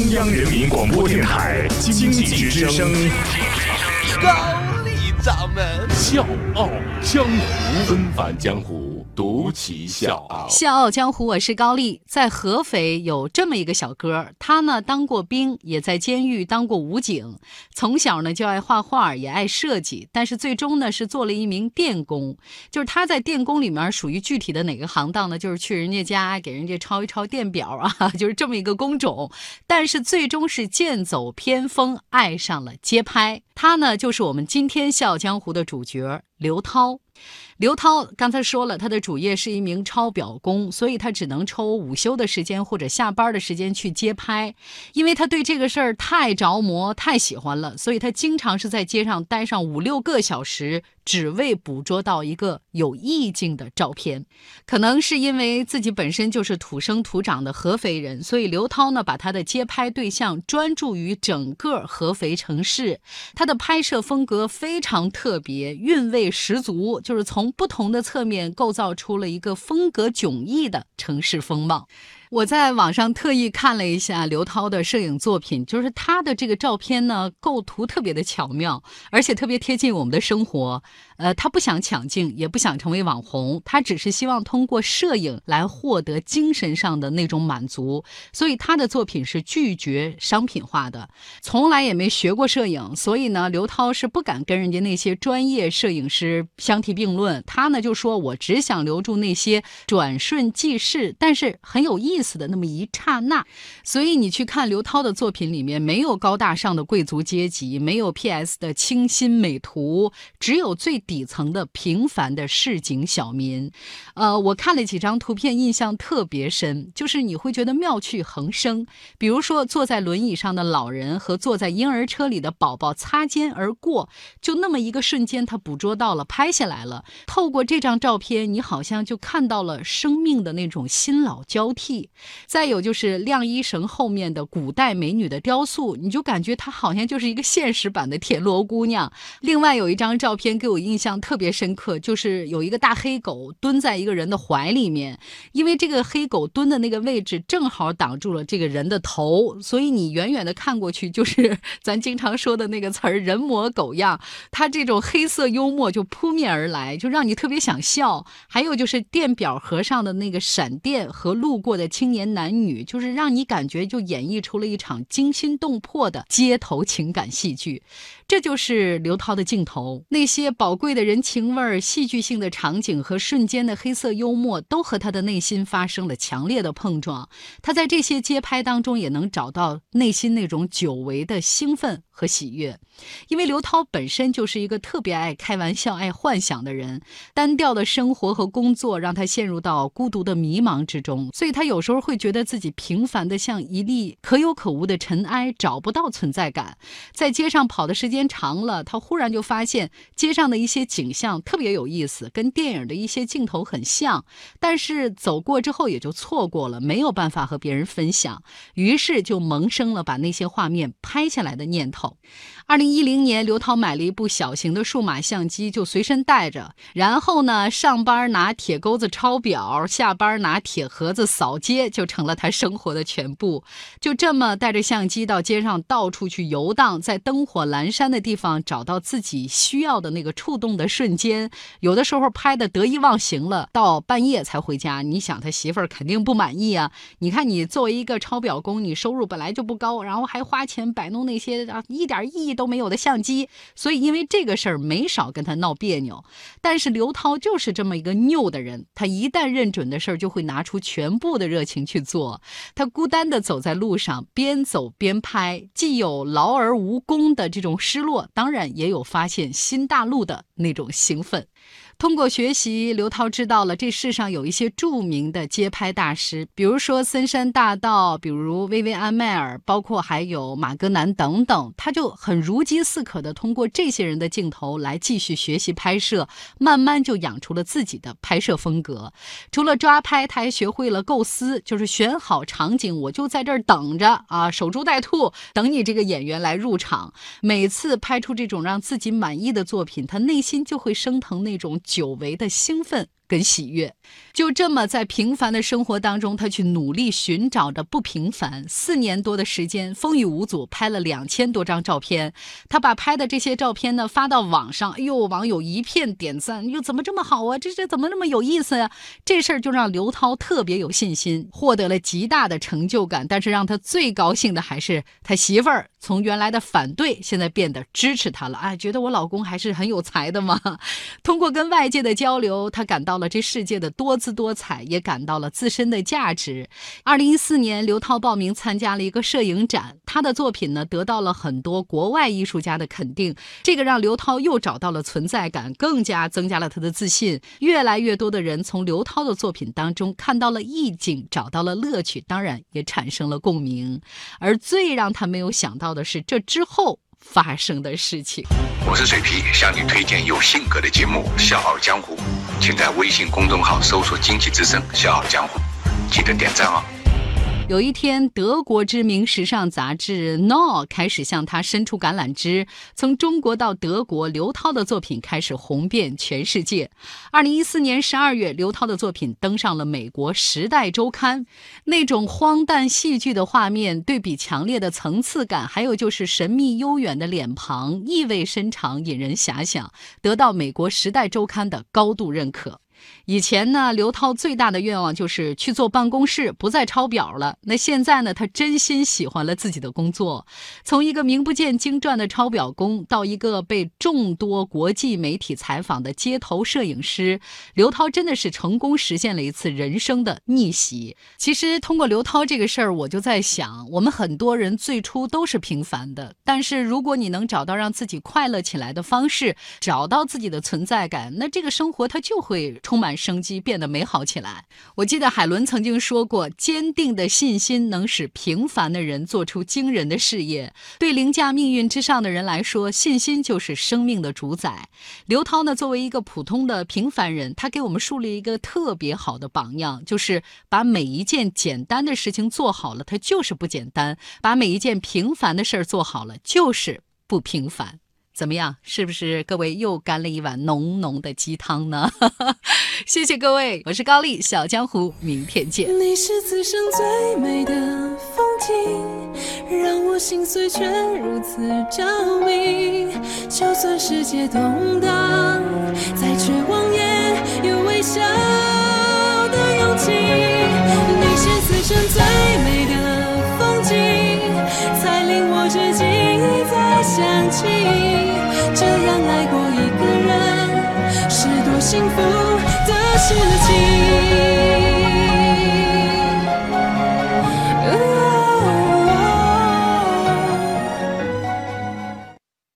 中央人民广播电台经济之声，高丽掌门。笑傲江湖，纷繁江湖，独骑笑傲。笑傲江湖，我是高丽。在合肥有这么一个小哥，他呢当过兵，也在监狱当过武警。从小呢就爱画画，也爱设计，但是最终呢是做了一名电工。就是他在电工里面属于具体的哪个行当呢？就是去人家家给人家抄一抄电表啊，就是这么一个工种。但是最终是剑走偏锋，爱上了街拍。他呢就是我们今天笑傲江湖的主角刘涛。刘涛刚才说了，他的主业是一名抄表工，所以他只能抽午休的时间或者下班的时间去街拍，因为他对这个事儿太着魔、太喜欢了，所以他经常是在街上待上五六个小时，只为捕捉到一个有意境的照片。可能是因为自己本身就是土生土长的合肥人，所以刘涛呢，把他的街拍对象专注于整个合肥城市。他的拍摄风格非常特别，韵味十足，就是从不同的侧面构造出了一个风格迥异的城市风貌。我在网上特意看了一下刘涛的摄影作品，就是他的这个照片呢，构图特别的巧妙，而且特别贴近我们的生活。呃，他不想抢镜，也不想成为网红，他只是希望通过摄影来获得精神上的那种满足。所以他的作品是拒绝商品化的，从来也没学过摄影，所以呢，刘涛是不敢跟人家那些专业摄影师相提并论。他呢就说：“我只想留住那些转瞬即逝，但是很有意思的那么一刹那。”所以你去看刘涛的作品里面，没有高大上的贵族阶级，没有 PS 的清新美图，只有最底层的平凡的市井小民。呃，我看了几张图片，印象特别深，就是你会觉得妙趣横生。比如说，坐在轮椅上的老人和坐在婴儿车里的宝宝擦肩而过，就那么一个瞬间，他捕捉到了，拍下来了。透过这张照片，你好像就看到了生命的那种新老交替。再有就是晾衣绳后面的古代美女的雕塑，你就感觉她好像就是一个现实版的田螺姑娘。另外有一张照片给我印象特别深刻，就是有一个大黑狗蹲在一个人的怀里面，因为这个黑狗蹲的那个位置正好挡住了这个人的头，所以你远远的看过去就是 咱经常说的那个词儿“人模狗样”。他这种黑色幽默就扑面而来，就让你特别想笑。还有就是电表盒上的那个闪电和路过的青年男女，就是让你感觉就演绎出了一场惊心动魄的街头情感戏剧。这就是刘涛的镜头，那些宝贵的人情味儿、戏剧性的场景和瞬间的黑色幽默，都和他的内心发生了强烈的碰撞。他在这些街拍当中，也能找到内心那种久违的兴奋和喜悦。因为刘涛本身就是一个特别爱开玩笑、爱幻想的人，单调的生活和工作让他陷入到孤独的迷茫之中，所以他有时时候会觉得自己平凡的像一粒可有可无的尘埃，找不到存在感。在街上跑的时间长了，他忽然就发现街上的一些景象特别有意思，跟电影的一些镜头很像，但是走过之后也就错过了，没有办法和别人分享，于是就萌生了把那些画面拍下来的念头。二零一零年，刘涛买了一部小型的数码相机，就随身带着。然后呢，上班拿铁钩子抄表，下班拿铁盒子扫街就成了他生活的全部。就这么带着相机到街上到处去游荡，在灯火阑珊的地方找到自己需要的那个触动的瞬间。有的时候拍的得意忘形了，到半夜才回家。你想他媳妇儿肯定不满意啊！你看你作为一个抄表工，你收入本来就不高，然后还花钱摆弄那些啊一点意义都没有的相机，所以因为这个事儿没少跟他闹别扭。但是刘涛就是这么一个拗的人，他一旦认准的事儿，就会拿出全部的热情去做。他孤单的走在路上，边走边拍，既有劳而无功的这种失落，当然也有发现新大陆的那种兴奋。通过学习，刘涛知道了这世上有一些著名的街拍大师，比如说森山大道，比如薇薇安迈尔，包括还有马格南等等。他就很如饥似渴的通过这些人的镜头来继续学习拍摄，慢慢就养出了自己的拍摄风格。除了抓拍，他还学会了构思，就是选好场景，我就在这儿等着啊，守株待兔，等你这个演员来入场。每次拍出这种让自己满意的作品，他内心就会升腾那种。久违的兴奋跟喜悦。就这么在平凡的生活当中，他去努力寻找着不平凡。四年多的时间，风雨无阻，拍了两千多张照片。他把拍的这些照片呢发到网上，哎呦，网友一片点赞，又，怎么这么好啊？这这怎么那么有意思呀？这事儿就让刘涛特别有信心，获得了极大的成就感。但是让他最高兴的还是他媳妇儿，从原来的反对，现在变得支持他了。哎，觉得我老公还是很有才的嘛。通过跟外界的交流，他感到了这世界的多。姿多彩，也感到了自身的价值。二零一四年，刘涛报名参加了一个摄影展，他的作品呢得到了很多国外艺术家的肯定，这个让刘涛又找到了存在感，更加增加了他的自信。越来越多的人从刘涛的作品当中看到了意境，找到了乐趣，当然也产生了共鸣。而最让他没有想到的是，这之后。发生的事情。我是水皮，向你推荐有性格的节目《笑傲江湖》，请在微信公众号搜索“经济之声笑傲江湖”，记得点赞哦。有一天，德国知名时尚杂志《No》开始向他伸出橄榄枝。从中国到德国，刘涛的作品开始红遍全世界。二零一四年十二月，刘涛的作品登上了美国《时代周刊》。那种荒诞戏剧的画面，对比强烈的层次感，还有就是神秘悠远的脸庞，意味深长，引人遐想，得到美国《时代周刊》的高度认可。以前呢，刘涛最大的愿望就是去坐办公室，不再抄表了。那现在呢，他真心喜欢了自己的工作，从一个名不见经传的抄表工，到一个被众多国际媒体采访的街头摄影师，刘涛真的是成功实现了一次人生的逆袭。其实通过刘涛这个事儿，我就在想，我们很多人最初都是平凡的，但是如果你能找到让自己快乐起来的方式，找到自己的存在感，那这个生活它就会。充满生机，变得美好起来。我记得海伦曾经说过：“坚定的信心能使平凡的人做出惊人的事业。”对凌驾命运之上的人来说，信心就是生命的主宰。刘涛呢，作为一个普通的平凡人，他给我们树立一个特别好的榜样，就是把每一件简单的事情做好了，它就是不简单；把每一件平凡的事儿做好了，就是不平凡。怎么样？是不是各位又干了一碗浓浓的鸡汤呢？谢谢各位，我是高丽，小江湖，明天见。你是此生最美的风景，让我心碎却如此着迷。就算世界动荡，再绝望也有微笑的勇气。你是此生最美的风景，才令我至今一再想起。幸福的事。